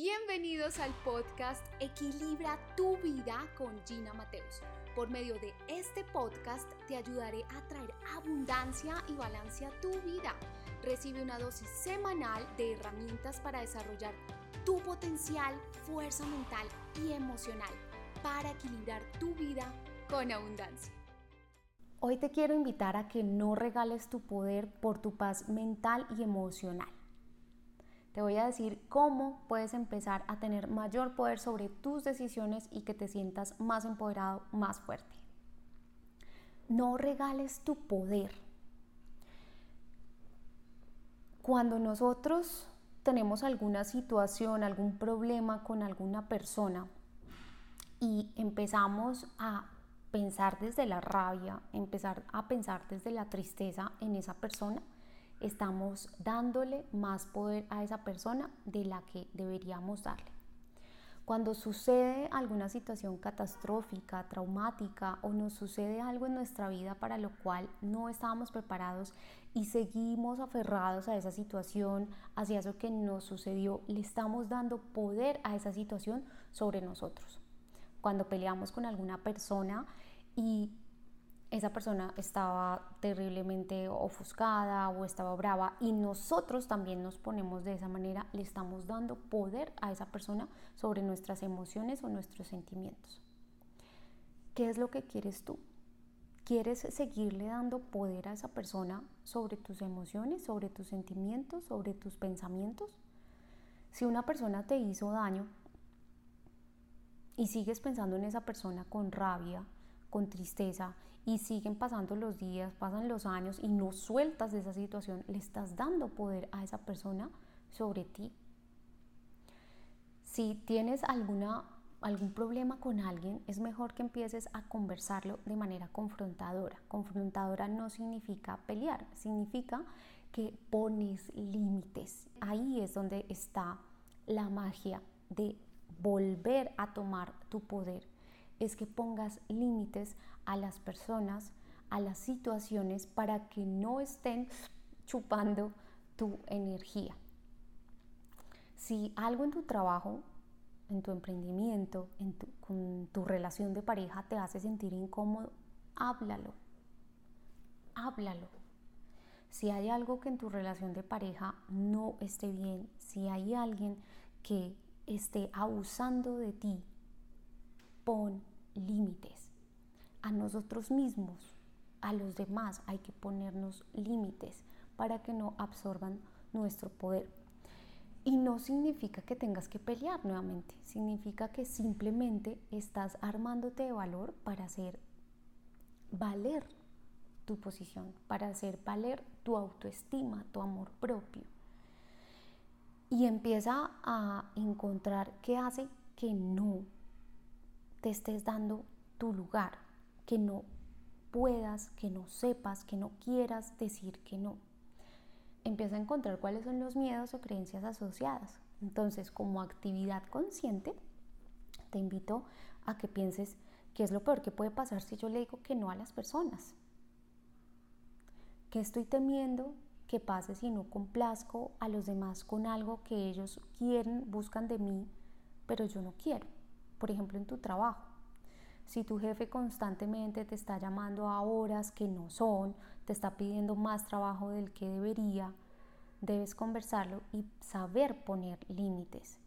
Bienvenidos al podcast Equilibra tu vida con Gina Mateus. Por medio de este podcast te ayudaré a traer abundancia y balance a tu vida. Recibe una dosis semanal de herramientas para desarrollar tu potencial, fuerza mental y emocional para equilibrar tu vida con abundancia. Hoy te quiero invitar a que no regales tu poder por tu paz mental y emocional. Te voy a decir cómo puedes empezar a tener mayor poder sobre tus decisiones y que te sientas más empoderado, más fuerte. No regales tu poder. Cuando nosotros tenemos alguna situación, algún problema con alguna persona y empezamos a pensar desde la rabia, empezar a pensar desde la tristeza en esa persona, estamos dándole más poder a esa persona de la que deberíamos darle. Cuando sucede alguna situación catastrófica, traumática o nos sucede algo en nuestra vida para lo cual no estábamos preparados y seguimos aferrados a esa situación, hacia eso que nos sucedió, le estamos dando poder a esa situación sobre nosotros cuando peleamos con alguna persona y esa persona estaba terriblemente ofuscada o estaba brava y nosotros también nos ponemos de esa manera, le estamos dando poder a esa persona sobre nuestras emociones o nuestros sentimientos. ¿Qué es lo que quieres tú? ¿Quieres seguirle dando poder a esa persona sobre tus emociones, sobre tus sentimientos, sobre tus pensamientos? Si una persona te hizo daño, y sigues pensando en esa persona con rabia, con tristeza y siguen pasando los días, pasan los años y no sueltas de esa situación, le estás dando poder a esa persona sobre ti. Si tienes alguna, algún problema con alguien, es mejor que empieces a conversarlo de manera confrontadora. Confrontadora no significa pelear, significa que pones límites. Ahí es donde está la magia de volver a tomar tu poder es que pongas límites a las personas, a las situaciones para que no estén chupando tu energía. Si algo en tu trabajo, en tu emprendimiento, en tu, con tu relación de pareja te hace sentir incómodo, háblalo. Háblalo. Si hay algo que en tu relación de pareja no esté bien, si hay alguien que esté abusando de ti, pon límites. A nosotros mismos, a los demás, hay que ponernos límites para que no absorban nuestro poder. Y no significa que tengas que pelear nuevamente, significa que simplemente estás armándote de valor para hacer valer tu posición, para hacer valer tu autoestima, tu amor propio y empieza a encontrar qué hace que no te estés dando tu lugar, que no puedas, que no sepas, que no quieras decir que no. Empieza a encontrar cuáles son los miedos o creencias asociadas. Entonces, como actividad consciente, te invito a que pienses qué es lo peor que puede pasar si yo le digo que no a las personas. ¿Qué estoy temiendo que pase si no complazco a los demás con algo que ellos quieren, buscan de mí, pero yo no quiero. Por ejemplo, en tu trabajo. Si tu jefe constantemente te está llamando a horas que no son, te está pidiendo más trabajo del que debería, debes conversarlo y saber poner límites.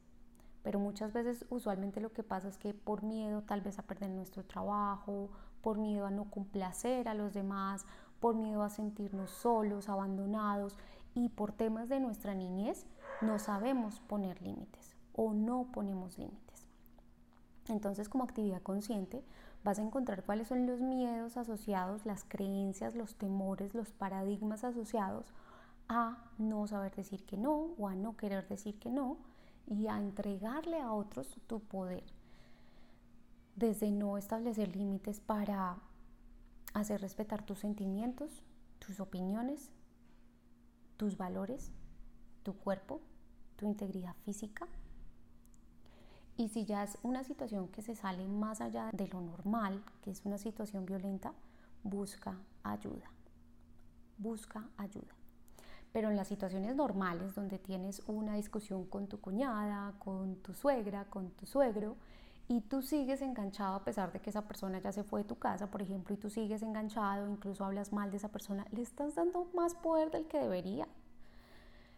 Pero muchas veces usualmente lo que pasa es que por miedo tal vez a perder nuestro trabajo, por miedo a no complacer a los demás, por miedo a sentirnos solos, abandonados y por temas de nuestra niñez no sabemos poner límites o no ponemos límites. Entonces como actividad consciente vas a encontrar cuáles son los miedos asociados, las creencias, los temores, los paradigmas asociados a no saber decir que no o a no querer decir que no y a entregarle a otros tu poder. Desde no establecer límites para hacer respetar tus sentimientos, tus opiniones, tus valores, tu cuerpo, tu integridad física. Y si ya es una situación que se sale más allá de lo normal, que es una situación violenta, busca ayuda. Busca ayuda. Pero en las situaciones normales, donde tienes una discusión con tu cuñada, con tu suegra, con tu suegro, y tú sigues enganchado a pesar de que esa persona ya se fue de tu casa, por ejemplo, y tú sigues enganchado, incluso hablas mal de esa persona, le estás dando más poder del que debería.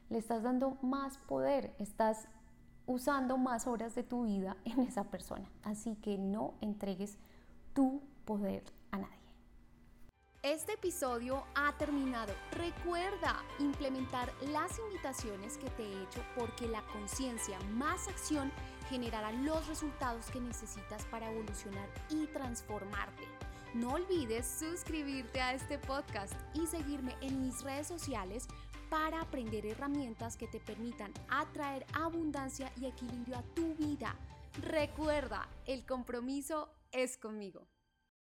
Le estás dando más poder, estás usando más horas de tu vida en esa persona. Así que no entregues tu poder a nadie. Este episodio ha terminado. Recuerda implementar las invitaciones que te he hecho porque la conciencia más acción generará los resultados que necesitas para evolucionar y transformarte. No olvides suscribirte a este podcast y seguirme en mis redes sociales para aprender herramientas que te permitan atraer abundancia y equilibrio a tu vida. Recuerda, el compromiso es conmigo.